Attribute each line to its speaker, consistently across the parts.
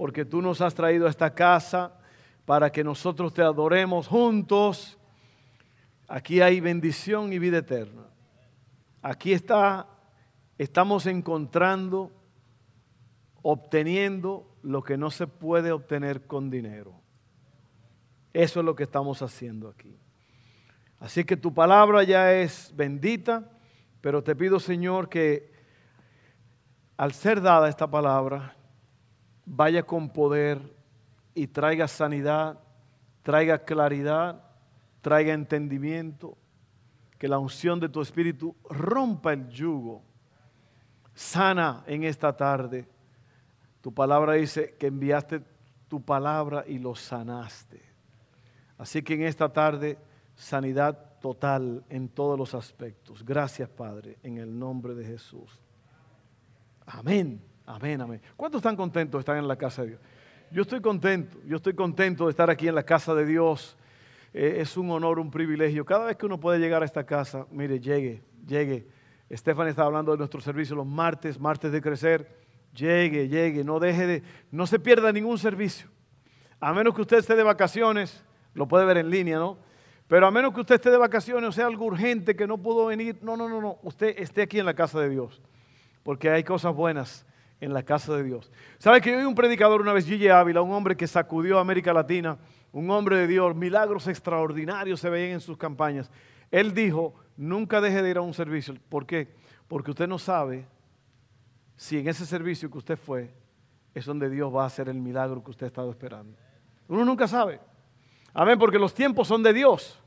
Speaker 1: porque tú nos has traído a esta casa para que nosotros te adoremos juntos. Aquí hay bendición y vida eterna. Aquí está, estamos encontrando, obteniendo lo que no se puede obtener con dinero. Eso es lo que estamos haciendo aquí. Así que tu palabra ya es bendita, pero te pido, Señor, que al ser dada esta palabra, vaya con poder y traiga sanidad, traiga claridad, traiga entendimiento, que la unción de tu espíritu rompa el yugo, sana en esta tarde. Tu palabra dice que enviaste tu palabra y lo sanaste. Así que en esta tarde, sanidad total en todos los aspectos. Gracias, Padre, en el nombre de Jesús. Amén. Amén, amén. ¿Cuántos están contentos de estar en la casa de Dios? Yo estoy contento, yo estoy contento de estar aquí en la casa de Dios. Eh, es un honor, un privilegio. Cada vez que uno puede llegar a esta casa, mire, llegue, llegue. Estefan está hablando de nuestro servicio los martes, martes de crecer. Llegue, llegue, no deje de, no se pierda ningún servicio. A menos que usted esté de vacaciones, lo puede ver en línea, ¿no? Pero a menos que usted esté de vacaciones o sea algo urgente que no pudo venir, no, no, no, no, usted esté aquí en la casa de Dios. Porque hay cosas buenas en la casa de Dios. ¿Sabe que yo vi un predicador una vez, Gigi Ávila, un hombre que sacudió a América Latina, un hombre de Dios, milagros extraordinarios se veían en sus campañas. Él dijo, nunca deje de ir a un servicio. ¿Por qué? Porque usted no sabe si en ese servicio que usted fue es donde Dios va a hacer el milagro que usted ha estado esperando. Uno nunca sabe. Amén, porque los tiempos son de Dios.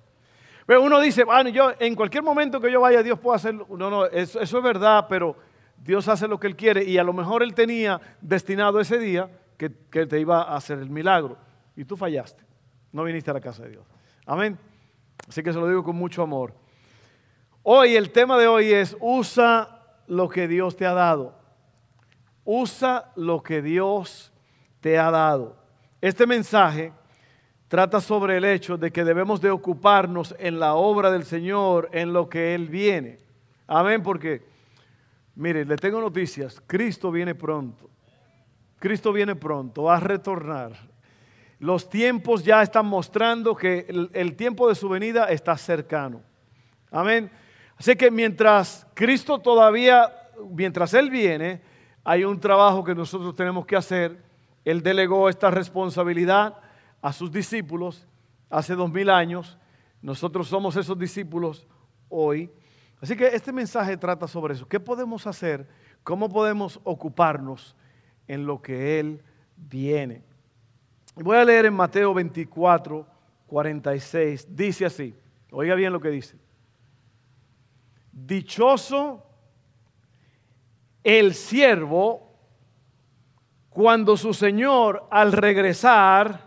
Speaker 1: Pero uno dice, bueno, yo en cualquier momento que yo vaya, Dios puede hacerlo. No, no, eso es verdad, pero Dios hace lo que Él quiere y a lo mejor Él tenía destinado ese día que, te iba a hacer el milagro y tú fallaste. No viniste a la casa de Dios. Amén. Así que se lo digo con mucho amor. Hoy el tema de hoy es usa lo que Dios te ha dado. Usa lo que Dios te ha dado. Este mensaje trata sobre el hecho de que debemos de ocuparnos en la obra del Señor, en lo que Él viene. Amén, porque Mire, le tengo noticias. Cristo viene pronto. Cristo viene pronto, va a retornar. Los tiempos ya están mostrando que el, tiempo de su venida está cercano. Amén. Así que mientras Cristo todavía, mientras Él viene, hay un trabajo que nosotros tenemos que hacer. Él delegó esta responsabilidad a sus discípulos hace dos mil años. Nosotros somos esos discípulos hoy. Así que este mensaje trata sobre eso. ¿Qué podemos hacer? ¿Cómo podemos ocuparnos en lo que Él viene? Voy a leer en Mateo 24, 46. Dice así. Oiga bien lo que dice. Dichoso el siervo cuando su Señor al regresar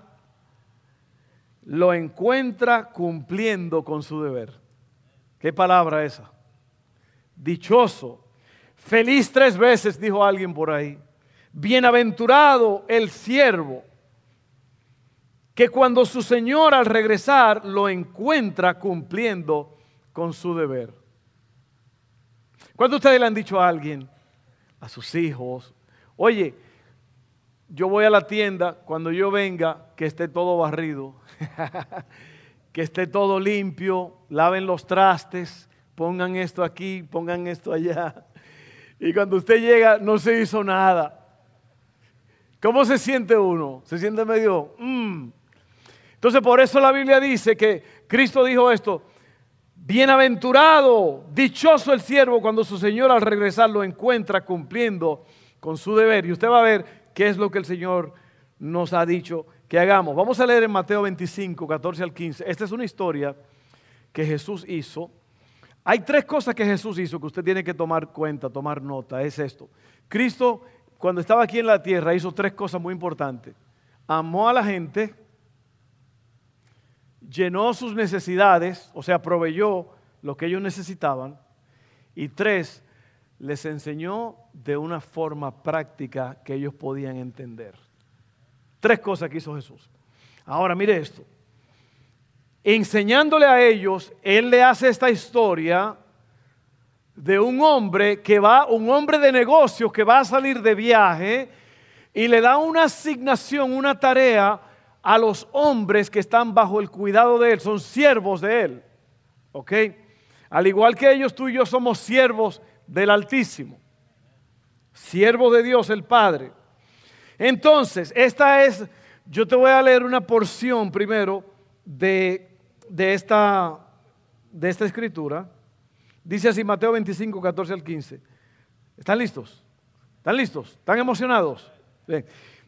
Speaker 1: lo encuentra cumpliendo con su deber. ¿Qué palabra esa? Dichoso. Feliz tres veces, dijo alguien por ahí. Bienaventurado el siervo, que cuando su Señor al regresar lo encuentra cumpliendo con su deber. ¿Cuántos ustedes le han dicho a alguien, a sus hijos, oye, yo voy a la tienda, cuando yo venga, que esté todo barrido, que esté todo limpio, laven los trastes, pongan esto aquí, pongan esto allá. Y cuando usted llega no se hizo nada. ¿Cómo se siente uno? Se siente medio... Mm. Entonces por eso la Biblia dice que Cristo dijo esto, bienaventurado, dichoso el siervo cuando su Señor al regresar lo encuentra cumpliendo con su deber. Y usted va a ver qué es lo que el Señor nos ha dicho que hagamos. Vamos a leer en Mateo 25, 14 al 15. Esta es una historia que Jesús hizo hay tres cosas que Jesús hizo que usted tiene que tomar cuenta, tomar nota. Es esto. Cristo, cuando estaba aquí en la tierra, hizo tres cosas muy importantes. amó a la gente, llenó sus necesidades, o sea, proveyó lo que ellos necesitaban. Y tres, les enseñó de una forma práctica que ellos podían entender. Tres cosas que hizo Jesús. Ahora, mire esto. Enseñándole a ellos, Él le hace esta historia de un hombre que va, un hombre de negocios que va a salir de viaje y le da una asignación, una tarea a los hombres que están bajo el cuidado de Él, son siervos de Él. ¿Ok? Al igual que ellos, tú y yo somos siervos del Altísimo, siervos de Dios el Padre. Entonces, esta es, yo te voy a leer una porción primero de, de, esta, de esta escritura. Dice así Mateo 25, 14 al 15. ¿Están listos? ¿Están listos? ¿Están emocionados?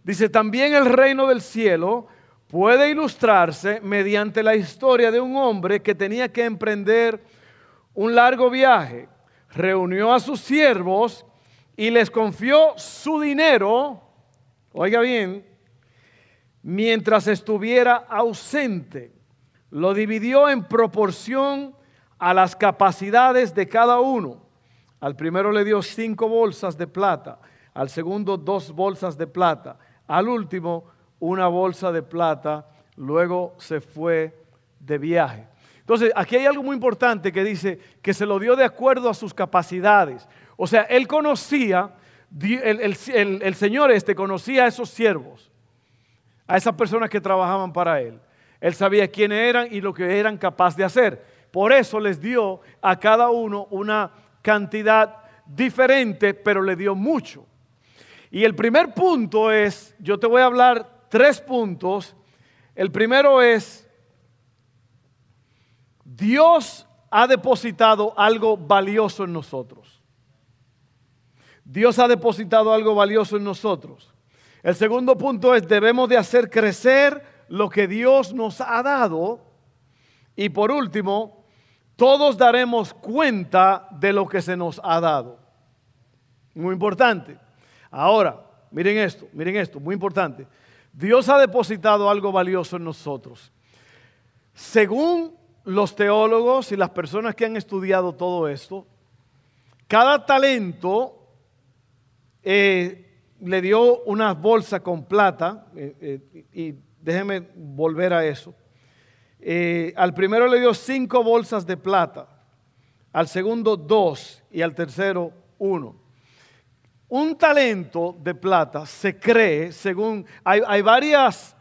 Speaker 1: Dice, también el reino del cielo puede ilustrarse mediante la historia de un hombre que tenía que emprender un largo viaje. Reunió a sus siervos y les confió su dinero, oiga bien, mientras estuviera ausente. Lo dividió en proporción a las capacidades de cada uno. Al primero le dio cinco bolsas de plata, al segundo dos bolsas de plata, al último una bolsa de plata, luego se fue de viaje. Entonces, aquí hay algo muy importante que dice que se lo dio de acuerdo a sus capacidades. O sea, él conocía, el, Señor este conocía a esos siervos, a esas personas que trabajaban para él. Él sabía quiénes eran y lo que eran capaces de hacer. Por eso les dio a cada uno una cantidad diferente, pero le dio mucho. Y el primer punto es, yo te voy a hablar tres puntos. El primero es, Dios ha depositado algo valioso en nosotros. Dios ha depositado algo valioso en nosotros. El segundo punto es, debemos de hacer crecer lo que Dios nos ha dado. Y por último, todos daremos cuenta de lo que se nos ha dado. Muy importante. Ahora, miren esto, miren esto, muy importante. Dios ha depositado algo valioso en nosotros. Según los teólogos y las personas que han estudiado todo esto, cada talento eh, le dio una bolsa con plata, eh, eh, y déjenme volver a eso. Eh, al primero le dio cinco bolsas de plata, al segundo dos y al tercero uno. Un talento de plata se cree, según, hay, varias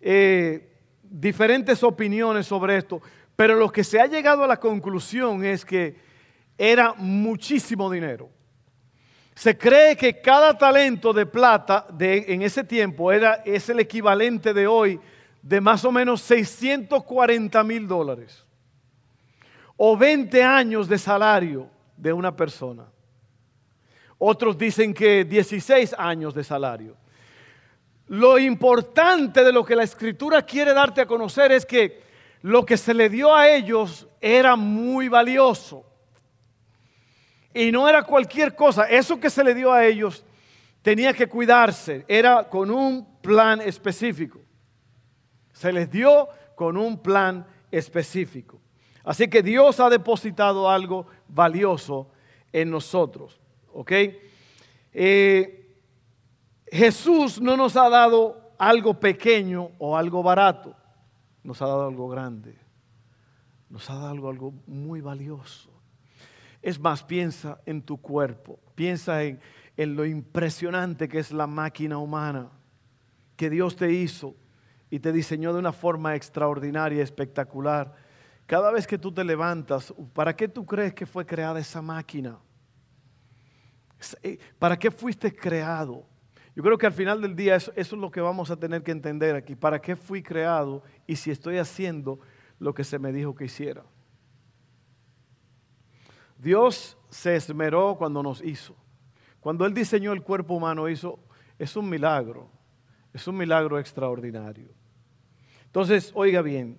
Speaker 1: eh, diferentes opiniones sobre esto, pero lo que se ha llegado a la conclusión es que era muchísimo dinero. Se cree que cada talento de plata en ese tiempo era, es el equivalente de hoy de más o menos 640 mil dólares o 20 años de salario de una persona. Otros dicen que 16 años de salario. Lo importante de lo que la escritura quiere darte a conocer es que lo que se le dio a ellos era muy valioso. Y no era cualquier cosa. Eso que se le dio a ellos tenía que cuidarse. Era con un plan específico. Se les dio con un plan específico. Así que Dios ha depositado algo valioso en nosotros. ¿Ok? Eh, Jesús no nos ha dado algo pequeño o algo barato. Nos ha dado algo grande. Nos ha dado algo, algo muy valioso. Es más, piensa en tu cuerpo. Piensa en, en lo impresionante que es la máquina humana que Dios te hizo y te diseñó de una forma extraordinaria, espectacular. Cada vez que tú te levantas, ¿para qué tú crees que fue creada esa máquina? Eh, ¿Para qué fuiste creado? Yo creo que al final del día eso, es lo que vamos a tener que entender aquí. ¿Para qué fui creado y si estoy haciendo lo que se me dijo que hiciera? Dios se esmeró cuando nos hizo. Cuando Él diseñó el cuerpo humano, hizo, es un milagro, es un milagro extraordinario. Entonces, oiga bien,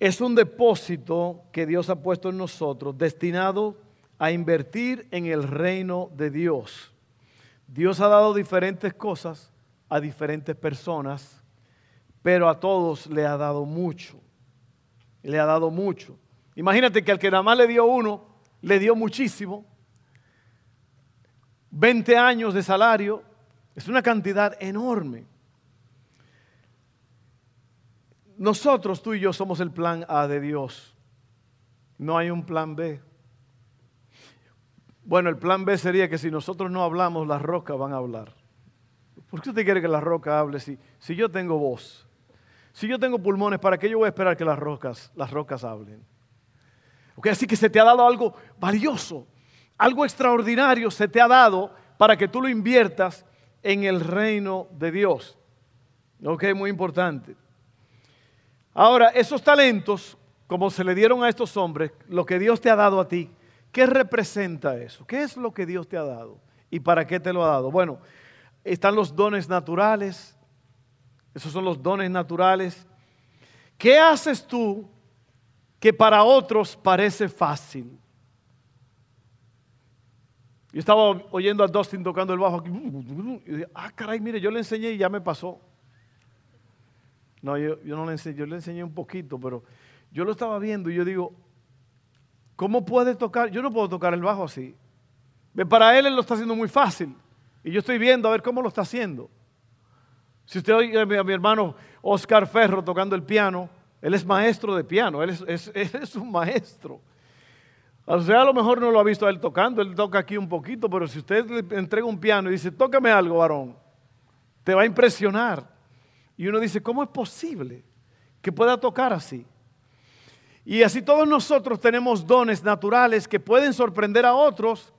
Speaker 1: es un depósito que Dios ha puesto en nosotros destinado a invertir en el reino de Dios. Dios ha dado diferentes cosas a diferentes personas, pero a todos le ha dado mucho. Le ha dado mucho. Imagínate que al que nada más le dio uno, le dio muchísimo. 20 años de salario es una cantidad enorme. Nosotros, tú y yo, somos el plan A de Dios. No hay un plan B. Bueno, el plan B sería que si nosotros no hablamos, las rocas van a hablar. ¿Por qué usted quiere que la roca hable si, si yo tengo voz? Si yo tengo pulmones, ¿para qué yo voy a esperar que las rocas, las rocas hablen? Así que se te ha dado algo valioso, algo extraordinario se te ha dado para que tú lo inviertas en el reino de Dios. Ok, muy importante. Ahora, esos talentos, como se le dieron a estos hombres, lo que Dios te ha dado a ti, ¿qué representa eso? ¿Qué es lo que Dios te ha dado? ¿Y para qué te lo ha dado? Bueno, están los dones naturales. Esos son los dones naturales. ¿Qué haces tú que para otros parece fácil? Yo estaba oyendo a Dustin tocando el bajo aquí. Y dije, ah, caray, mire, yo le enseñé y ya me pasó. No, yo, no le enseñé, yo le enseñé un poquito, pero yo lo estaba viendo y yo digo, ¿cómo puede tocar? Yo no puedo tocar el bajo así. Para él él lo está haciendo muy fácil. Y yo estoy viendo a ver cómo lo está haciendo. Si usted oye a mi, hermano Oscar Ferro tocando el piano, él es maestro de piano, él es, un maestro. O sea, a lo mejor no lo ha visto a él tocando, él toca aquí un poquito, pero si usted le entrega un piano y dice, tócame algo, varón, te va a impresionar. Y uno dice, ¿cómo es posible que pueda tocar así? Y así todos nosotros tenemos dones naturales que pueden sorprender a otros,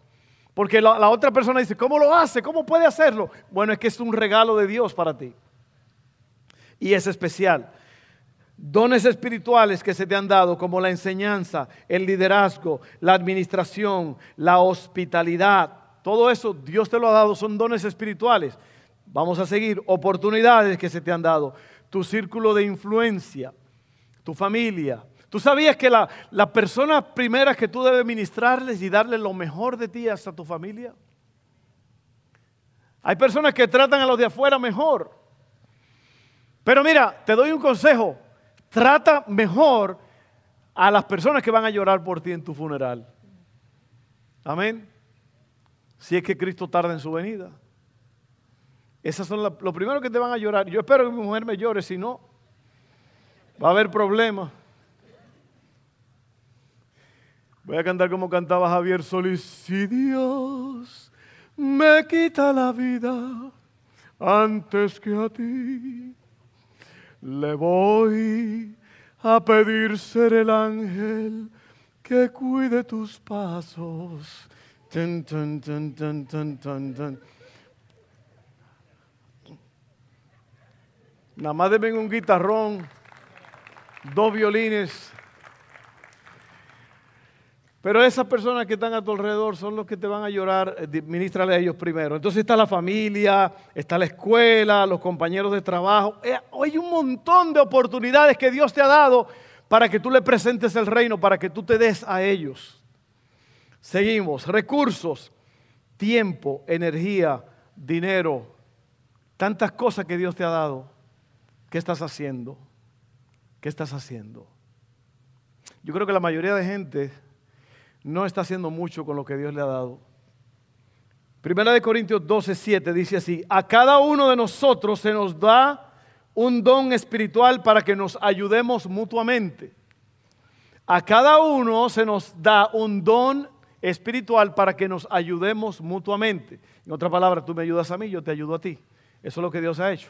Speaker 1: porque la, otra persona dice, ¿cómo lo hace? ¿Cómo puede hacerlo? Bueno, es que es un regalo de Dios para ti. Y es especial. Dones espirituales que se te han dado, como la enseñanza, el liderazgo, la administración, la hospitalidad, todo eso Dios te lo ha dado, son dones espirituales. Vamos a seguir, oportunidades que se te han dado, tu círculo de influencia, tu familia. ¿Tú sabías que la, la persona primera que tú debes ministrarles y darles lo mejor de ti hasta tu familia? Hay personas que tratan a los de afuera mejor. Pero mira, te doy un consejo. Trata mejor a las personas que van a llorar por ti en tu funeral. Amén. Si es que Cristo tarda en su venida. Esas son lo primero que te van a llorar. Yo espero que mi mujer me llore, si no, va a haber problemas. Voy a cantar como cantaba Javier Solís. Si Dios me quita la vida antes que a ti, le voy a pedir ser el ángel que cuide tus pasos. Nada más deben un guitarrón, dos violines. Pero esas personas que están a tu alrededor son los que te van a llorar, eh, ministrale a ellos primero. Entonces está la familia, está la escuela, los compañeros de trabajo. Eh, hay un montón de oportunidades que Dios te ha dado para que tú le presentes el reino, para que tú te des a ellos. Seguimos. Recursos, tiempo, energía, dinero, tantas cosas que Dios te ha dado. ¿Qué estás haciendo? ¿Qué estás haciendo? Yo creo que la mayoría de gente no está haciendo mucho con lo que Dios le ha dado. Primera de Corintios 12, 7 dice así, a cada uno de nosotros se nos da un don espiritual para que nos ayudemos mutuamente. A cada uno se nos da un don espiritual para que nos ayudemos mutuamente. En otra palabra, tú me ayudas a mí, yo te ayudo a ti. Eso es lo que Dios ha hecho.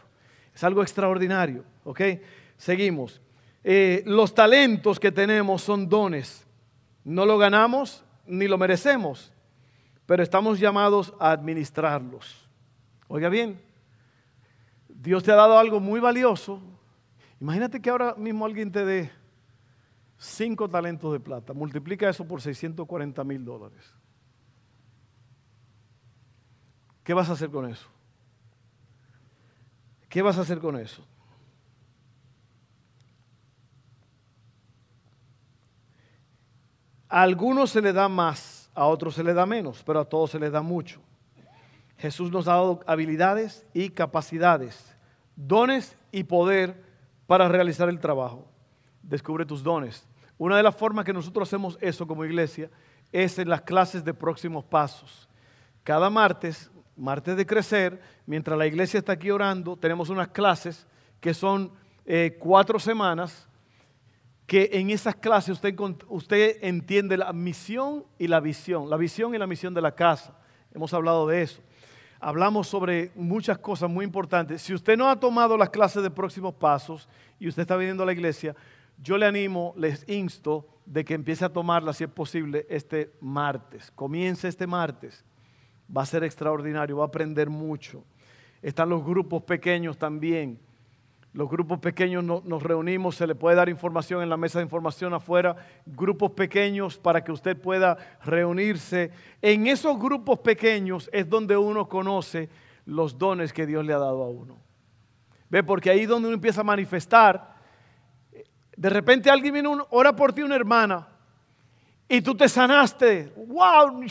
Speaker 1: Es algo extraordinario, ¿ok? Seguimos. Eh, los talentos que tenemos son dones. No lo ganamos ni lo merecemos, pero estamos llamados a administrarlos. Oiga bien, Dios te ha dado algo muy valioso. Imagínate que ahora mismo alguien te dé cinco talentos de plata. Multiplica eso por 640 mil dólares. ¿Qué vas a hacer con eso? ¿Qué vas a hacer con eso? A algunos se le da más, a otros se le da menos, pero a todos se les da mucho. Jesús nos ha dado habilidades y capacidades, dones y poder para realizar el trabajo. Descubre tus dones. Una de las formas que nosotros hacemos eso como iglesia es en las clases de próximos pasos. Cada martes, martes de crecer, mientras la iglesia está aquí orando, tenemos unas clases que son eh, cuatro semanas, que en esas clases usted, usted entiende la misión y la visión, la visión y la misión de la casa. Hemos hablado de eso. Hablamos sobre muchas cosas muy importantes. Si usted no ha tomado las clases de próximos pasos y usted está viniendo a la iglesia, yo le animo, les insto de que empiece a tomarla, si es posible, este martes. Comience este martes. Va a ser extraordinario, va a aprender mucho. Están los grupos pequeños también. Los grupos pequeños nos reunimos, se le puede dar información en la mesa de información afuera, grupos pequeños para que usted pueda reunirse. En esos grupos pequeños es donde uno conoce los dones que Dios le ha dado a uno. Ve, porque ahí es donde uno empieza a manifestar de repente alguien viene, ora por ti una hermana y tú te sanaste. ¡Wow!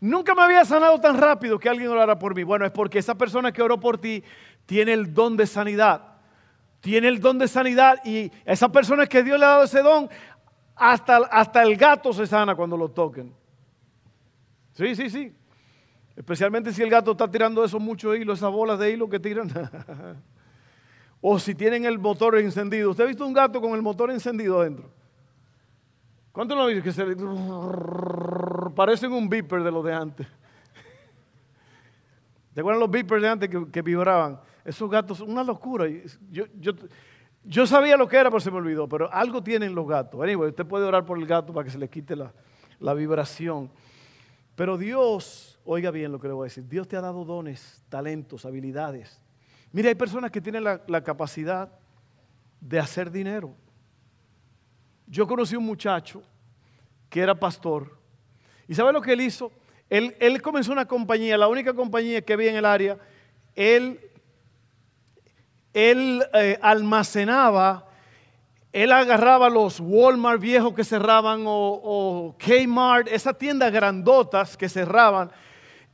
Speaker 1: nunca me había sanado tan rápido que alguien orara por mí. Bueno, es porque esa persona que oró por ti tiene el don de sanidad. Tiene el don de sanidad y esa persona que Dios le ha dado ese don, hasta, hasta el gato se sana cuando lo toquen. Sí, sí, sí. Especialmente si el gato está tirando eso mucho hilo, esas bolas de hilo que tiran. O si tienen el motor encendido. ¿Usted ha visto un gato con el motor encendido adentro? ¿Cuánto lo visto? Que se parecen un beeper de los de antes. ¿Te acuerdan los beepers de antes que, vibraban? Esos gatos, una locura. Yo, yo, sabía lo que era, pero se me olvidó. Pero algo tienen los gatos. Anyway, usted puede orar por el gato para que se le quite la, la vibración. Pero Dios, oiga bien lo que le voy a decir, Dios te ha dado dones, talentos, habilidades. Mire, hay personas que tienen la, capacidad de hacer dinero. Yo conocí un muchacho que era pastor. ¿Y sabe lo que él hizo? Él, comenzó una compañía, la única compañía que había en el área. Él, él eh, almacenaba, él agarraba los Walmart viejos que cerraban o, o Kmart, esas tiendas grandotas que cerraban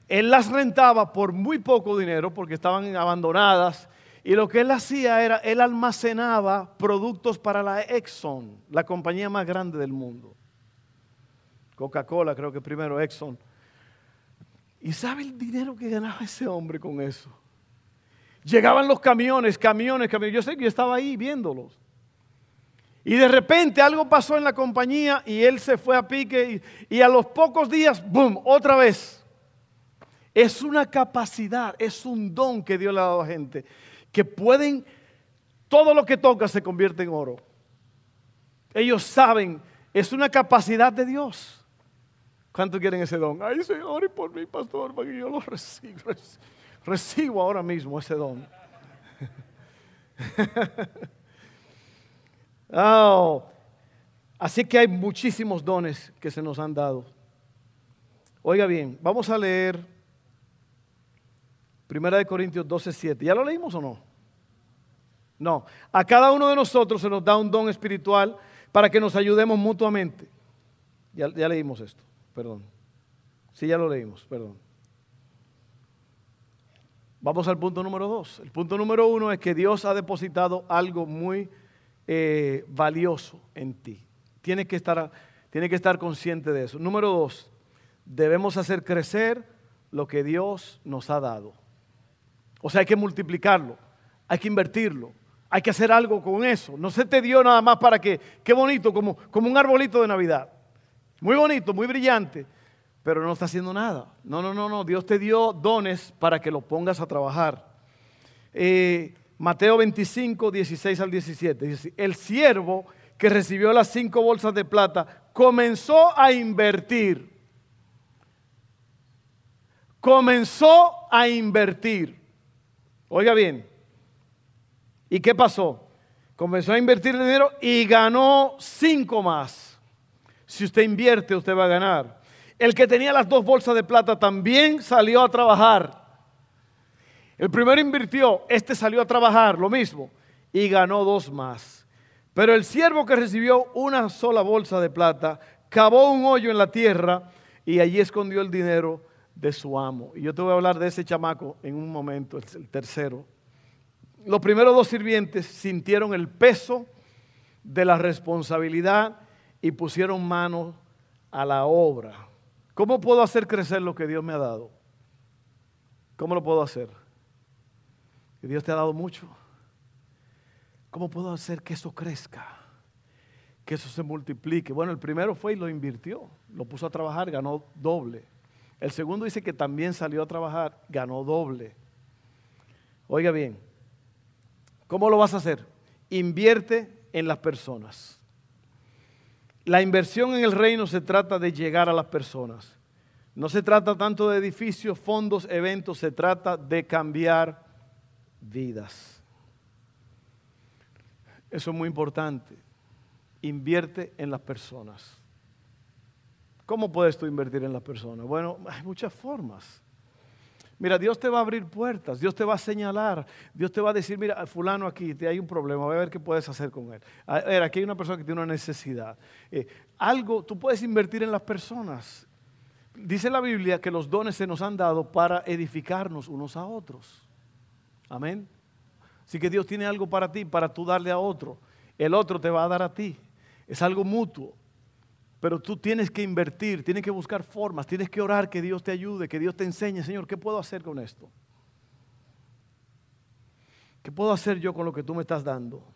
Speaker 1: él las rentaba por muy poco dinero porque estaban abandonadas. Y lo que él hacía era, él almacenaba productos para la Exxon, la compañía más grande del mundo. Coca-Cola, creo que primero Exxon. ¿Y sabe el dinero que ganaba ese hombre con eso? Llegaban los camiones, camiones, camiones. Yo sé que yo estaba ahí viéndolos. Y de repente algo pasó en la compañía y él se fue a pique y, a los pocos días, ¡boom!, otra vez es una capacidad, es un don que Dios le ha dado a gente, que pueden, todo lo que toca se convierte en oro. Ellos saben, es una capacidad de Dios. ¿Cuánto quieren ese don? Ay, Señor, y por mí, pastor, para que yo lo reciba. Recibo ahora mismo ese don. oh, así que hay muchísimos dones que se nos han dado. Oiga bien, vamos a leer Primera de Corintios 12, 7. ¿Ya lo leímos o no? No. A cada uno de nosotros se nos da un don espiritual para que nos ayudemos mutuamente. Ya, ya leímos esto, perdón. Sí, ya lo leímos, perdón. Vamos al punto número dos. El punto número uno es que Dios ha depositado algo muy eh, valioso en ti. Tienes que, estar, tiene que estar consciente de eso. Número dos, debemos hacer crecer lo que Dios nos ha dado. O sea, hay que multiplicarlo, hay que invertirlo, hay que hacer algo con eso. No se te dio nada más para que, qué bonito, como, como un arbolito de Navidad. Muy bonito, muy brillante, pero no está haciendo nada. No, no, no, no. Dios te dio dones para que lo pongas a trabajar. Eh, Mateo 25, 16 al 17. Dice, el siervo que recibió las cinco bolsas de plata comenzó a invertir. Comenzó a invertir. Oiga bien, ¿y qué pasó? Comenzó a invertir dinero y ganó cinco más. Si usted invierte, usted va a ganar. El que tenía las dos bolsas de plata también salió a trabajar. El primero invirtió, este salió a trabajar, lo mismo, y ganó dos más. Pero el siervo que recibió una sola bolsa de plata, cavó un hoyo en la tierra y allí escondió el dinero de su amo. Y yo te voy a hablar de ese chamaco en un momento, el tercero. Los primeros dos sirvientes sintieron el peso de la responsabilidad y pusieron mano a la obra. ¿Cómo puedo hacer crecer lo que Dios me ha dado? ¿Cómo lo puedo hacer? Que Dios te ha dado mucho. ¿Cómo puedo hacer que eso crezca? Que eso se multiplique. Bueno, el primero fue y lo invirtió, lo puso a trabajar, ganó doble. El segundo dice que también salió a trabajar, ganó doble. Oiga bien, ¿cómo lo vas a hacer? Invierte en las personas. La inversión en el reino se trata de llegar a las personas. No se trata tanto de edificios, fondos, eventos, se trata de cambiar vidas. Eso es muy importante. Invierte en las personas. ¿Cómo puedes tú invertir en las personas? Bueno, hay muchas formas. Mira, Dios te va a abrir puertas, Dios te va a señalar, Dios te va a decir, mira, fulano aquí, te hay un problema, voy a ver qué puedes hacer con él. A ver, aquí hay una persona que tiene una necesidad. Eh, algo, tú puedes invertir en las personas. Dice la Biblia que los dones se nos han dado para edificarnos unos a otros. Amén. Así que Dios tiene algo para ti, para tú darle a otro. El otro te va a dar a ti. Es algo mutuo. Pero tú tienes que invertir, tienes que buscar formas, tienes que orar que Dios te ayude, que Dios te enseñe, Señor, ¿qué puedo hacer con esto? ¿Qué puedo hacer yo con lo que tú me estás dando?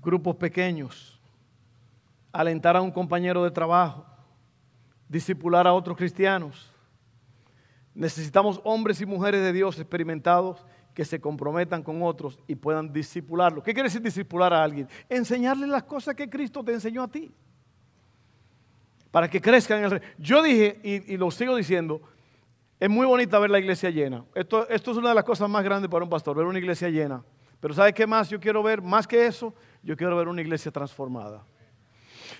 Speaker 1: Grupos pequeños, alentar a un compañero de trabajo, discipular a otros cristianos. Necesitamos hombres y mujeres de Dios experimentados que se comprometan con otros y puedan disipularlo. ¿Qué quiere decir disipular a alguien? Enseñarle las cosas que Cristo te enseñó a ti. Para que crezcan en el reino. Yo dije, y, lo sigo diciendo, es muy bonita ver la iglesia llena. Esto, esto es una de las cosas más grandes para un pastor, ver una iglesia llena. Pero ¿sabe qué más yo quiero ver? Más que eso, yo quiero ver una iglesia transformada.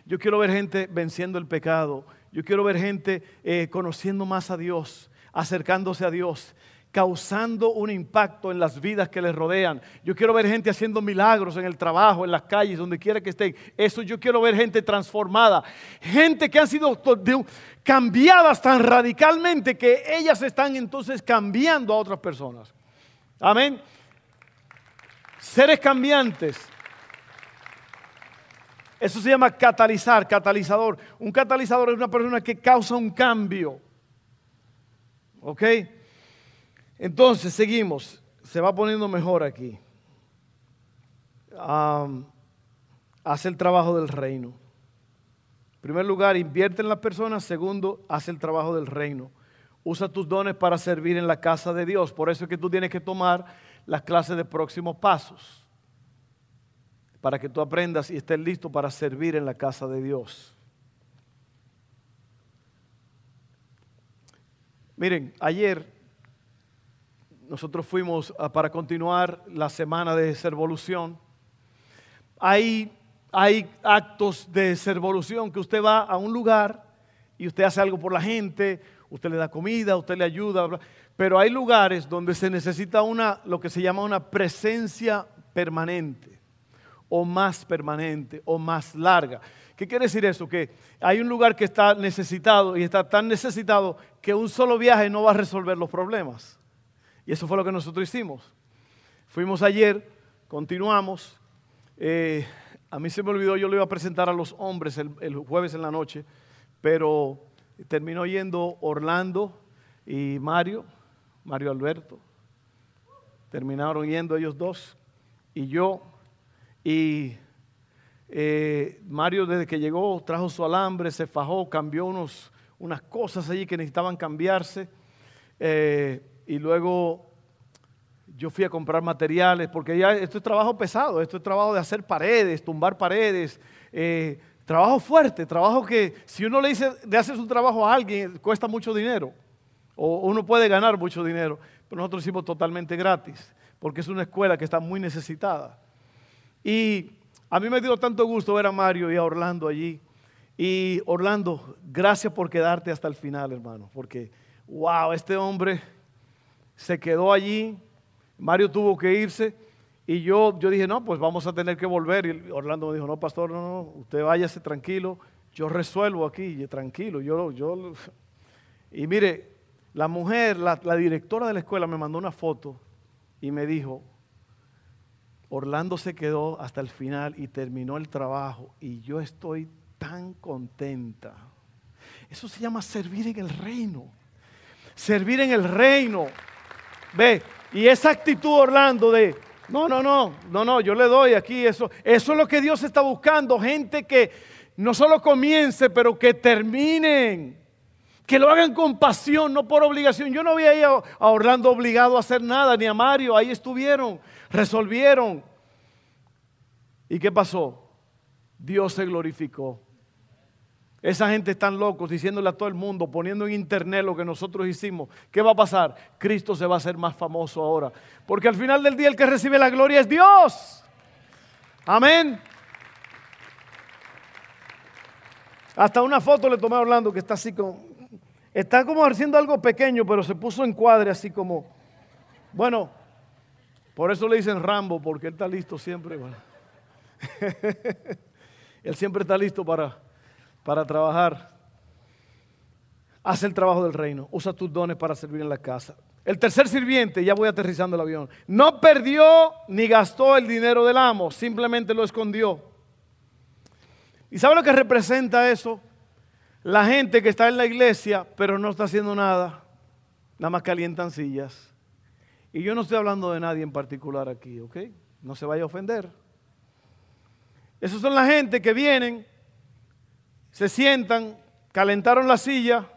Speaker 1: Yo quiero ver gente venciendo el pecado. Yo quiero ver gente eh, conociendo más a Dios, acercándose a Dios causando un impacto en las vidas que les rodean. Yo quiero ver gente haciendo milagros en el trabajo, en las calles, donde quiera que estén. Eso yo quiero ver gente transformada. Gente que han sido cambiadas tan radicalmente que ellas están entonces cambiando a otras personas. Amén. Seres cambiantes. Eso se llama catalizar, catalizador. Un catalizador es una persona que causa un cambio. ¿Ok? Entonces, seguimos. Se va poniendo mejor aquí. hace el trabajo del reino. En primer lugar, invierte en las personas. Segundo, hace el trabajo del reino. Usa tus dones para servir en la casa de Dios. Por eso es que tú tienes que tomar las clases de próximos pasos. Para que tú aprendas y estés listo para servir en la casa de Dios. Miren, ayer nosotros fuimos para continuar la semana de servolución. Hay, hay actos de servolución que usted va a un lugar y usted hace algo por la gente, usted le da comida, usted le ayuda, pero hay lugares donde se necesita una, lo que se llama una presencia permanente o más permanente o más larga. ¿Qué quiere decir eso? Que hay un lugar que está necesitado y está tan necesitado que un solo viaje no va a resolver los problemas. Y eso fue lo que nosotros hicimos. Fuimos ayer, continuamos. Eh, a mí se me olvidó, yo lo iba a presentar a los hombres el, jueves en la noche, pero terminó yendo Orlando y Mario, Mario Alberto. Terminaron yendo ellos dos y yo. Y eh, Mario desde que llegó trajo su alambre, se fajó, cambió unos, unas cosas allí que necesitaban cambiarse. Eh, y luego yo fui a comprar materiales, porque ya esto es trabajo pesado, esto es trabajo de hacer paredes, tumbar paredes, eh, trabajo fuerte, trabajo que si uno le dice de hacer su trabajo a alguien, cuesta mucho dinero, o uno puede ganar mucho dinero, pero nosotros hicimos totalmente gratis, porque es una escuela que está muy necesitada. Y a mí me dio tanto gusto ver a Mario y a Orlando allí. Y Orlando, gracias por quedarte hasta el final, hermano, porque, wow, este hombre se quedó allí, Mario tuvo que irse Y yo, yo dije, no, pues vamos a tener que volver. Y Orlando me dijo, no, pastor, no, no, usted váyase tranquilo, yo resuelvo aquí, tranquilo. Yo, yo, y mire, la mujer, la, la directora de la escuela me mandó una foto y me dijo, Orlando se quedó hasta el final y terminó el trabajo y yo estoy tan contenta. Eso se llama servir en el reino. Servir en el reino. Ve, y esa actitud, Orlando, de, no, no, no, no, no, yo le doy aquí eso. Eso es lo que Dios está buscando. Gente que no solo comience, pero que terminen. Que lo hagan con pasión, no por obligación. Yo no había ido a Orlando obligado a hacer nada, ni a Mario. Ahí estuvieron, resolvieron. ¿Y qué pasó? Dios se glorificó. Esa gente están locos diciéndole a todo el mundo, poniendo en internet lo que nosotros hicimos. ¿Qué va a pasar? Cristo se va a hacer más famoso ahora. Porque al final del día el que recibe la gloria es Dios. Amén. Hasta una foto le tomé a Orlando que está así como, está como haciendo algo pequeño, pero se puso en cuadre así como, bueno, por eso le dicen Rambo, porque él está listo siempre. él siempre está listo para para trabajar. Haz el trabajo del reino. Usa tus dones para servir en la casa. El tercer sirviente, ya voy aterrizando el avión, no perdió ni gastó el dinero del amo, simplemente lo escondió. ¿Y sabe lo que representa eso? La gente que está en la iglesia, pero no está haciendo nada, nada más calientan sillas. Y yo no estoy hablando de nadie en particular aquí, ¿ok? No se vaya a ofender. Esos son la gente que vienen se sientan, calentaron la silla,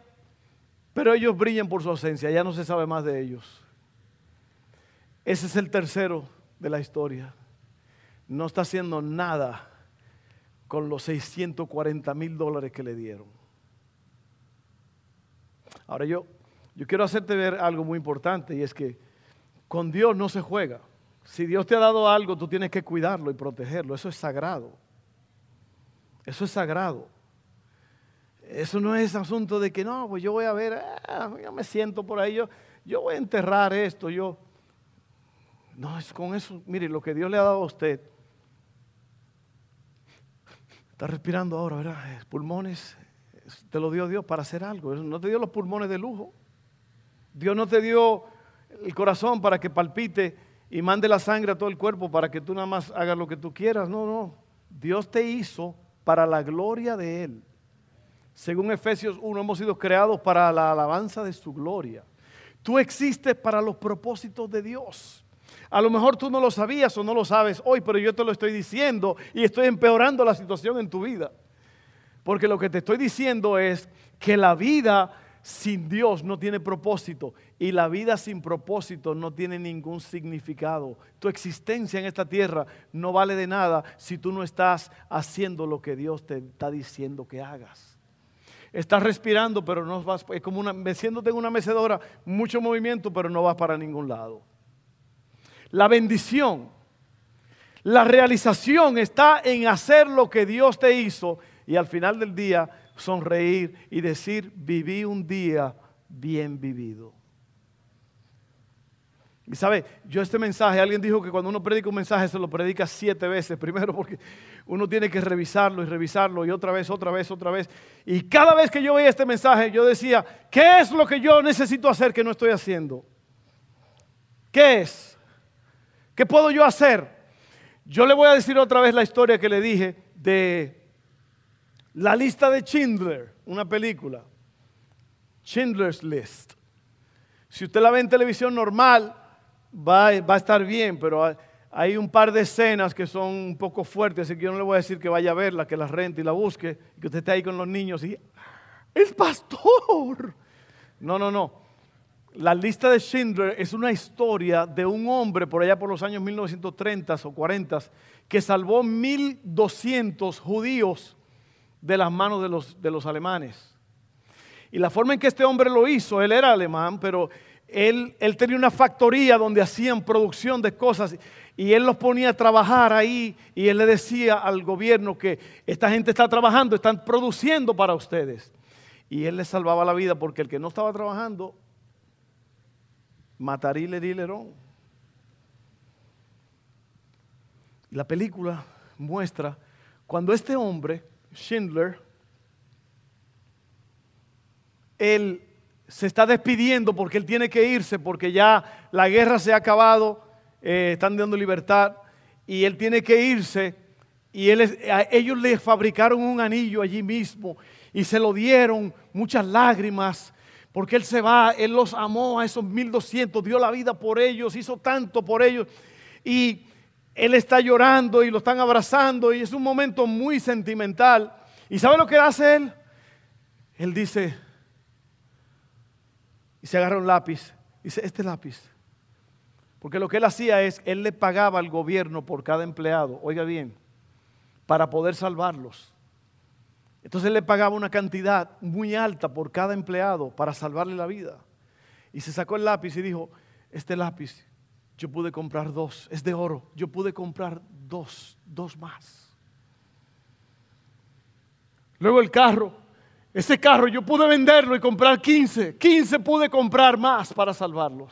Speaker 1: pero ellos brillan por su ausencia, ya no se sabe más de ellos. Ese es el tercero de la historia. No está haciendo nada con los 640 mil dólares que le dieron. Ahora yo, yo quiero hacerte ver algo muy importante y es que con Dios no se juega. Si Dios te ha dado algo, tú tienes que cuidarlo y protegerlo. Eso es sagrado. Eso es sagrado. Eso no es asunto de que no, pues yo voy a ver, ah, yo me siento por ahí, yo, yo voy a enterrar esto, yo. No, es con eso, mire, lo que Dios le ha dado a usted. Está respirando ahora, ¿verdad? Pulmones, te lo dio Dios para hacer algo. No te dio los pulmones de lujo. Dios no te dio el corazón para que palpite y mande la sangre a todo el cuerpo para que tú nada más hagas lo que tú quieras. No, no. Dios te hizo para la gloria de Él. Según Efesios 1, hemos sido creados para la alabanza de su gloria. Tú existes para los propósitos de Dios. A lo mejor tú no lo sabías o no lo sabes hoy, pero yo te lo estoy diciendo y estoy empeorando la situación en tu vida. Porque lo que te estoy diciendo es que la vida sin Dios no tiene propósito y la vida sin propósito no tiene ningún significado. Tu existencia en esta tierra no vale de nada si tú no estás haciendo lo que Dios te está diciendo que hagas. Estás respirando, pero no vas, es como una, meciéndote en una mecedora, mucho movimiento, pero no vas para ningún lado. La bendición, la realización está en hacer lo que Dios te hizo y al final del día sonreír y decir, viví un día bien vivido. Y sabe, yo este mensaje, alguien dijo que cuando uno predica un mensaje se lo predica siete veces. Primero porque uno tiene que revisarlo y revisarlo y otra vez, otra vez, otra vez. Y cada vez que yo veía este mensaje, yo decía, ¿qué es lo que yo necesito hacer que no estoy haciendo? ¿Qué es? ¿Qué puedo yo hacer? Yo le voy a decir otra vez la historia que le dije de la lista de Schindler, una película. Schindler's List. Si usted la ve en televisión normal, va, a estar bien, pero hay un par de escenas que son un poco fuertes, así que yo no le voy a decir que vaya a verla, que la rente y la busque, que usted esté ahí con los niños y el pastor. No, no, no. La lista de Schindler es una historia de un hombre por allá por los años 1930 o 40 que salvó 1200 judíos de las manos de los, de los alemanes. Y la forma en que este hombre lo hizo, él era alemán, pero él, tenía una factoría donde hacían producción de cosas y él los ponía a trabajar ahí y él le decía al gobierno que esta gente está trabajando, están produciendo para ustedes. Y él les salvaba la vida porque el que no estaba trabajando, matarile dilerón. La película muestra cuando este hombre, Schindler, él se está despidiendo porque él tiene que irse, porque ya la guerra se ha acabado, eh, están dando libertad, y él tiene que irse, y ellos le fabricaron un anillo allí mismo, y se lo dieron muchas lágrimas, porque él se va, él los amó a esos 1200, dio la vida por ellos, hizo tanto por ellos, y él está llorando y lo están abrazando, y es un momento muy sentimental. ¿Y sabe lo que hace él? Él dice, y se agarra un lápiz. Dice, este lápiz. Porque lo que él hacía es, él le pagaba al gobierno por cada empleado, oiga bien, para poder salvarlos. Entonces él le pagaba una cantidad muy alta por cada empleado para salvarle la vida. Y se sacó el lápiz y dijo, este lápiz yo pude comprar dos, es de oro, yo pude comprar dos, dos más. Luego el carro, ese carro yo pude venderlo y comprar 15. 15 pude comprar más para salvarlos.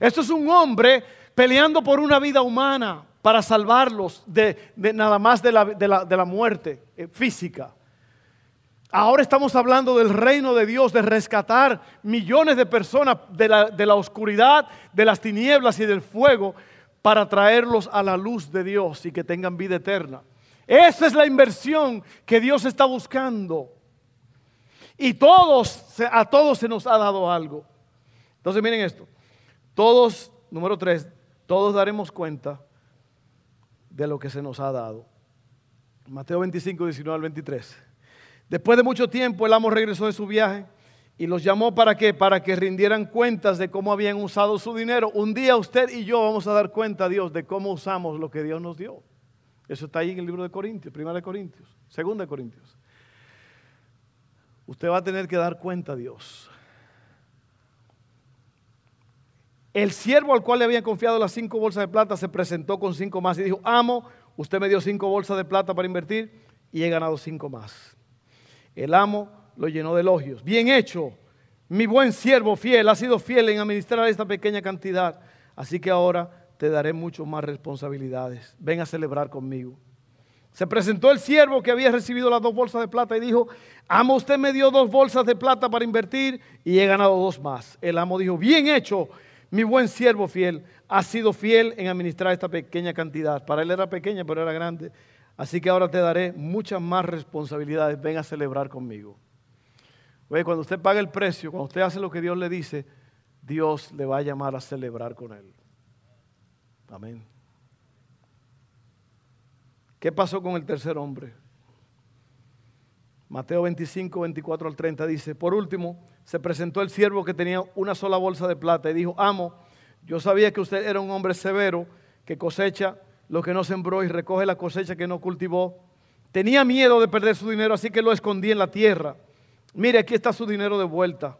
Speaker 1: Esto es un hombre peleando por una vida humana para salvarlos de, nada más de la, muerte eh, física. Ahora estamos hablando del reino de Dios, de rescatar millones de personas de la, de la oscuridad, de las tinieblas y del fuego para traerlos a la luz de Dios y que tengan vida eterna. Esa es la inversión que Dios está buscando. Y todos, a todos se nos ha dado algo. Entonces miren esto. Todos, número tres, todos daremos cuenta de lo que se nos ha dado. Mateo 25, 19 al 23. Después de mucho tiempo el amo regresó de su viaje y los llamó para? Para que rindieran cuentas de cómo habían usado su dinero. Un día usted y yo vamos a dar cuenta a Dios de cómo usamos lo que Dios nos dio. Eso está ahí en el libro de Corintios, primera de Corintios, segunda de Corintios usted va a tener que dar cuenta a Dios. El siervo al cual le habían confiado las cinco bolsas de plata se presentó con cinco más y dijo, amo, usted me dio cinco bolsas de plata para invertir y he ganado cinco más. El amo lo llenó de elogios. Bien hecho, mi buen siervo fiel, ha sido fiel en administrar esta pequeña cantidad, así que ahora te daré mucho más responsabilidades. Ven a celebrar conmigo. Se presentó el siervo que había recibido las dos bolsas de plata y dijo, amo, usted me dio dos bolsas de plata para invertir y he ganado dos más. El amo dijo, bien hecho, mi buen siervo fiel, ha sido fiel en administrar esta pequeña cantidad. Para él era pequeña, pero era grande. Así que ahora te daré muchas más responsabilidades. Ven a celebrar conmigo. Oye, cuando usted paga el precio, cuando usted hace lo que Dios le dice, Dios le va a llamar a celebrar con él. Amén. ¿Qué pasó con el tercer hombre? Mateo 25, 24 al 30 dice, por último, se presentó el siervo que tenía una sola bolsa de plata y dijo, amo, yo sabía que usted era un hombre severo, que cosecha lo que no sembró y recoge la cosecha que no cultivó. Tenía miedo de perder su dinero, así que lo escondí en la tierra. Mire, aquí está su dinero de vuelta.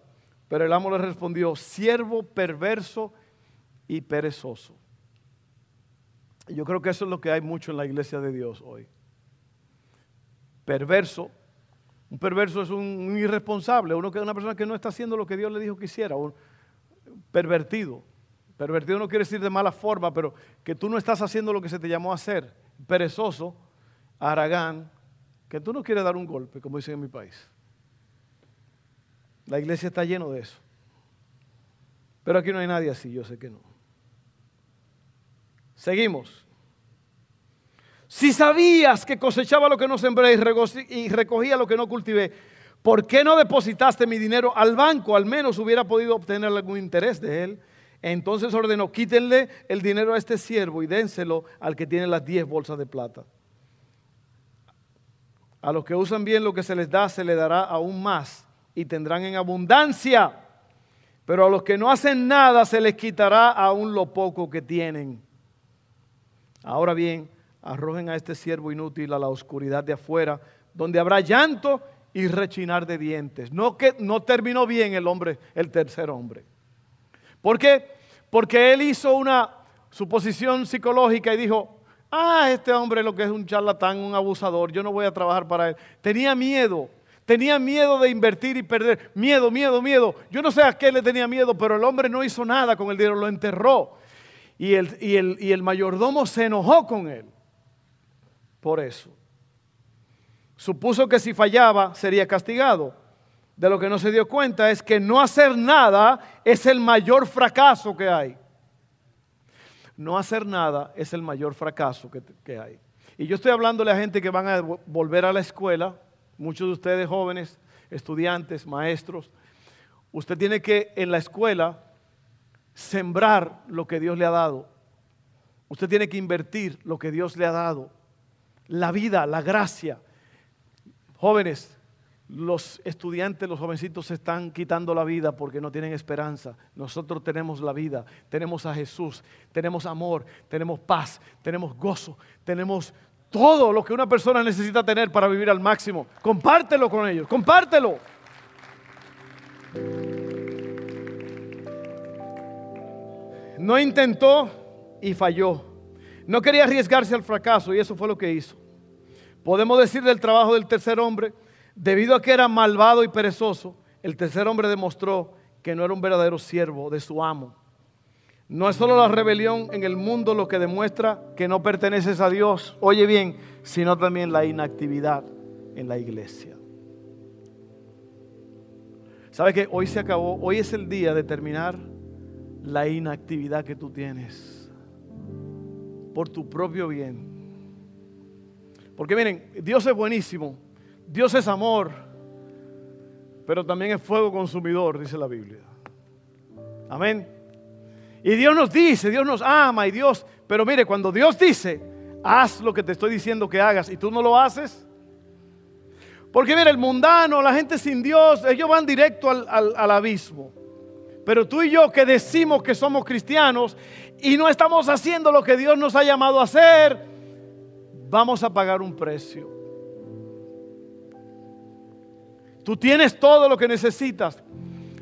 Speaker 1: Pero el amo le respondió, siervo perverso y perezoso. Yo creo que eso es lo que hay mucho en la iglesia de Dios hoy. Perverso. Un perverso es un, irresponsable, uno que una persona que no está haciendo lo que Dios le dijo que hiciera. Un pervertido. Pervertido no quiere decir de mala forma, pero que tú no estás haciendo lo que se te llamó a hacer. Perezoso, aragán, que tú no quieres dar un golpe, como dicen en mi país. La iglesia está lleno de eso. Pero aquí no hay nadie así, yo sé que no. Seguimos. Si sabías que cosechaba lo que no sembré y recogía lo que no cultivé, ¿por qué no depositaste mi dinero al banco? Al menos hubiera podido obtener algún interés de él. Entonces ordenó, quítenle el dinero a este siervo y dénselo al que tiene las diez bolsas de plata. A los que usan bien lo que se les da, se les dará aún más y tendrán en abundancia. Pero a los que no hacen nada, se les quitará aún lo poco que tienen. Ahora bien, arrojen a este siervo inútil a la oscuridad de afuera, donde habrá llanto y rechinar de dientes. No que no terminó bien el hombre, el tercer hombre. ¿Por qué? Porque él hizo una suposición psicológica y dijo, ah, este hombre lo que es un charlatán, un abusador, yo no voy a trabajar para él. Tenía miedo, tenía miedo de invertir y perder. Miedo, miedo, miedo. Yo no sé a qué le tenía miedo, pero el hombre no hizo nada con el dinero, lo enterró. Y el, y el, y el mayordomo se enojó con él por eso. Supuso que si fallaba sería castigado. De lo que no se dio cuenta es que no hacer nada es el mayor fracaso que hay. No hacer nada es el mayor fracaso que, que hay. Y yo estoy hablándole a gente que van a volver a la escuela, muchos de ustedes jóvenes, estudiantes, maestros. Usted tiene que en la escuela sembrar lo que Dios le ha dado. Usted tiene que invertir lo que Dios le ha dado. La vida, la gracia. Jóvenes, los estudiantes, los jovencitos se están quitando la vida porque no tienen esperanza. Nosotros tenemos la vida, tenemos a Jesús, tenemos amor, tenemos paz, tenemos gozo, tenemos todo lo que una persona necesita tener para vivir al máximo. Compártelo con ellos, compártelo. No intentó y falló. No quería arriesgarse al fracaso y eso fue lo que hizo. Podemos decir del trabajo del tercer hombre, debido a que era malvado y perezoso, el tercer hombre demostró que no era un verdadero siervo de su amo. No es solo la rebelión en el mundo lo que demuestra que no perteneces a Dios, oye bien, sino también la inactividad en la iglesia. ¿Sabe que hoy se acabó? Hoy es el día de terminar la inactividad que tú tienes por tu propio bien. Porque miren, Dios es buenísimo, Dios es amor, pero también es fuego consumidor, dice la Biblia. Amén. Y Dios nos dice, Dios nos ama y Dios, pero mire, cuando Dios dice, haz lo que te estoy diciendo que hagas y tú no lo haces, porque mire, el mundano, la gente sin Dios, ellos van directo al abismo. Pero tú y yo que decimos que somos cristianos y no estamos haciendo lo que Dios nos ha llamado a hacer, vamos a pagar un precio. Tú tienes todo lo que necesitas.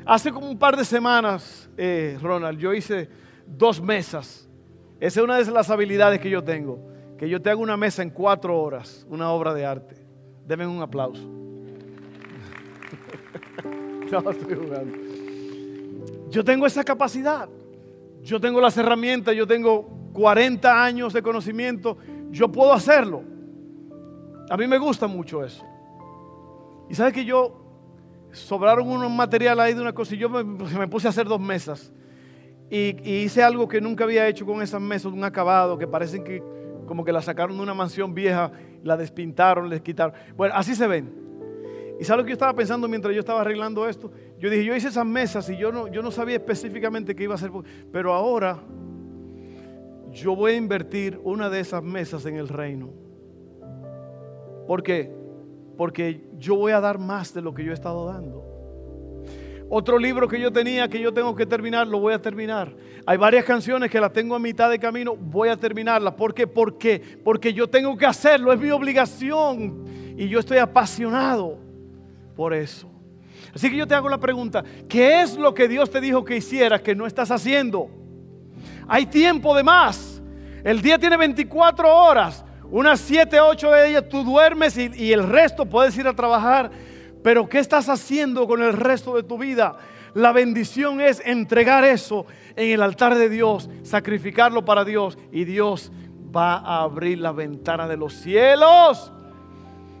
Speaker 1: Hace como un par de semanas, eh, Ronald, yo hice dos mesas. Esa es una de las habilidades que yo tengo. Que yo te hago una mesa en cuatro horas, una obra de arte. Denme un aplauso. no, estoy jugando. Yo tengo esa capacidad. Yo tengo las herramientas, yo tengo 40 años de conocimiento. Yo puedo hacerlo. A mí me gusta mucho eso. Y sabes que yo sobraron unos material ahí de una cosa y yo me, puse a hacer dos mesas. Y, hice algo que nunca había hecho con esas mesas, un acabado que parecen que como que la sacaron de una mansión vieja, la despintaron, les quitaron. Bueno, así se ven. ¿Y sabes lo que yo estaba pensando mientras yo estaba arreglando esto? Yo dije, yo hice esas mesas y yo no, yo no sabía específicamente qué iba a hacer, pero ahora yo voy a invertir una de esas mesas en el reino. ¿Por qué? Porque yo voy a dar más de lo que yo he estado dando. Otro libro que yo tenía que yo tengo que terminar, lo voy a terminar. Hay varias canciones que las tengo a mitad de camino, voy a terminarlas. ¿Por qué? ¿Por qué? Porque yo tengo que hacerlo, es mi obligación. Y yo estoy apasionado por eso. Así que yo te hago la pregunta, ¿qué es lo que Dios te dijo que hicieras que no estás haciendo? Hay tiempo de más. El día tiene 24 horas. Unas 7, 8 de ellas tú duermes y, y el resto puedes ir a trabajar. Pero ¿qué estás haciendo con el resto de tu vida? La bendición es entregar eso en el altar de Dios, sacrificarlo para Dios y Dios va a abrir la ventana de los cielos.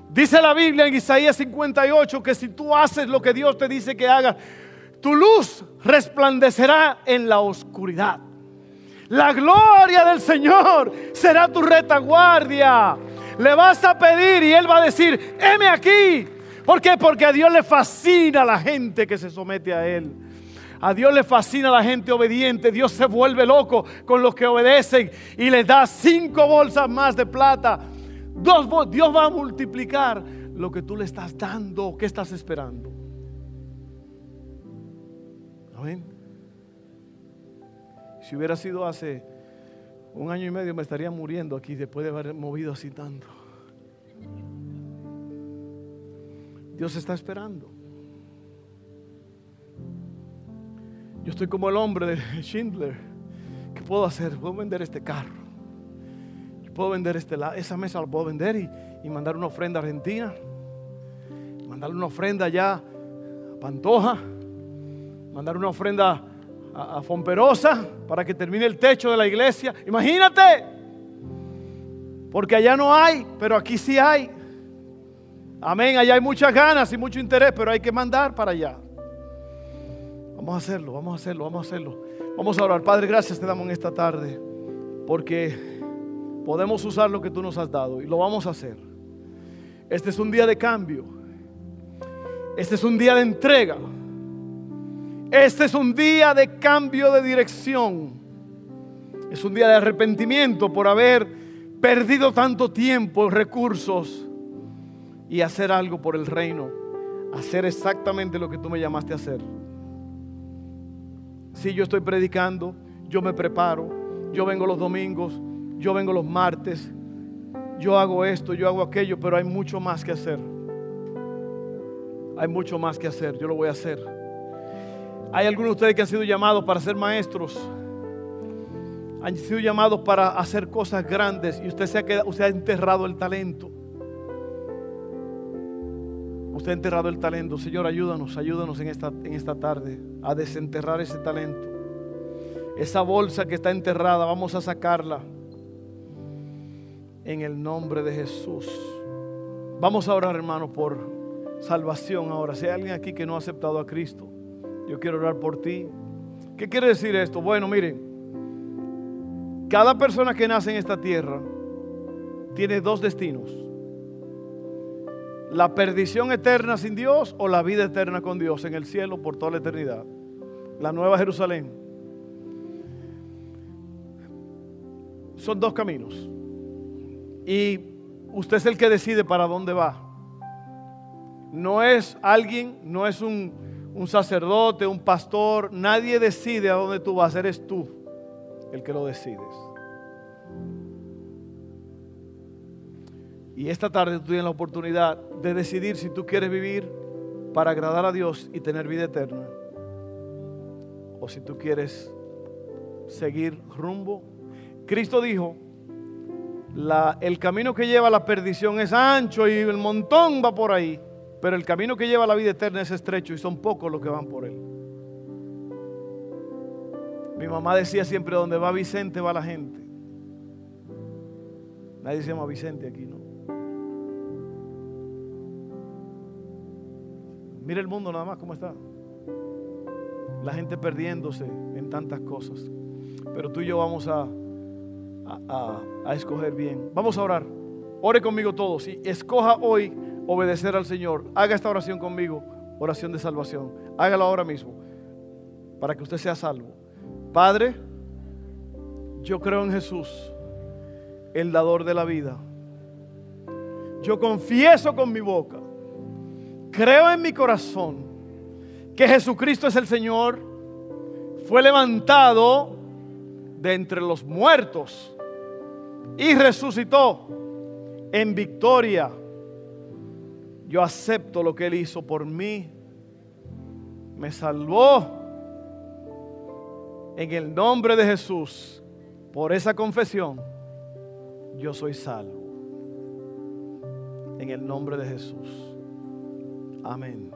Speaker 1: Dice la Biblia en Isaías 58 que si tú haces lo que Dios te dice que hagas, tu luz resplandecerá en la oscuridad. La gloria del Señor será tu retaguardia. Le vas a pedir y Él va a decir, heme aquí. ¿Por qué? Porque a Dios le fascina la gente que se somete a Él. A Dios le fascina la gente obediente. Dios se vuelve loco con los que obedecen y les da cinco bolsas más de plata. Dios va a multiplicar lo que tú le estás dando. ¿Qué estás esperando? Amén. Si hubiera sido hace un año y medio, me estaría muriendo aquí después de haber movido así tanto. Dios está esperando. Yo estoy como el hombre de Schindler. ¿Qué puedo hacer? Puedo vender este carro. Puedo vender este, esa mesa, la puedo vender y, y mandar una ofrenda a Argentina. Mandar una ofrenda allá a Pantoja. Mandar una ofrenda a, Fomperosa para que termine el techo de la iglesia. Imagínate, porque allá no hay, pero aquí sí hay. Amén, allá hay muchas ganas y mucho interés, pero hay que mandar para allá. Vamos a hacerlo, vamos a hacerlo, vamos a hacerlo. Vamos a orar. Padre, gracias te damos en esta tarde, porque podemos usar lo que tú nos has dado y lo vamos a hacer. Este es un día de cambio. Este es un día de entrega. Este es un día de cambio de dirección. Es un día de arrepentimiento por haber perdido tanto tiempo, recursos y hacer algo por el reino. Hacer exactamente lo que tú me llamaste a hacer. Si yo estoy predicando, yo me preparo, yo vengo los domingos, yo vengo los martes, yo hago esto, yo hago aquello, pero hay mucho más que hacer. Hay mucho más que hacer, yo lo voy a hacer. Hay algunos de ustedes que han sido llamados para ser maestros. Han sido llamados para hacer cosas grandes y usted se ha, quedado, usted ha enterrado el talento. Usted ha enterrado el talento. Señor, ayúdanos, ayúdanos en esta, en esta tarde a desenterrar ese talento. Esa bolsa que está enterrada, vamos a sacarla en el nombre de Jesús. Vamos a orar, hermano, por salvación ahora. Si hay alguien aquí que no ha aceptado a Cristo, yo quiero orar por ti. ¿Qué quiere decir esto? Bueno, miren, cada persona que nace en esta tierra tiene dos destinos. La perdición eterna sin Dios o la vida eterna con Dios en el cielo por toda la eternidad. La nueva Jerusalén. Son dos caminos. Y usted es el que decide para dónde va. No es alguien, no es un, sacerdote, un pastor, nadie decide a dónde tú vas, eres tú el que lo decides. Y esta tarde tú tienes la oportunidad de decidir si tú quieres vivir para agradar a Dios y tener vida eterna. O si tú quieres seguir rumbo. Cristo dijo, el camino que lleva a la perdición es ancho y el montón va por ahí. Pero el camino que lleva a la vida eterna es estrecho y son pocos los que van por él. Mi mamá decía siempre, donde va Vicente va la gente. Nadie se llama Vicente aquí, ¿no? Mira el mundo nada más cómo está. La gente perdiéndose en tantas cosas. Pero tú y yo vamos a, escoger bien. Vamos a orar. Ore conmigo todos y escoja hoy obedecer al Señor. Haga esta oración conmigo, oración de salvación. Hágala ahora mismo para que usted sea salvo. Padre, yo creo en Jesús, el dador de la vida. Yo confieso con mi boca, creo en mi corazón que Jesucristo es el Señor, fue levantado de entre los muertos y resucitó en victoria yo acepto lo que Él hizo por mí. Me salvó. En el nombre de Jesús, por esa confesión, yo soy salvo. En el nombre de Jesús. Amén.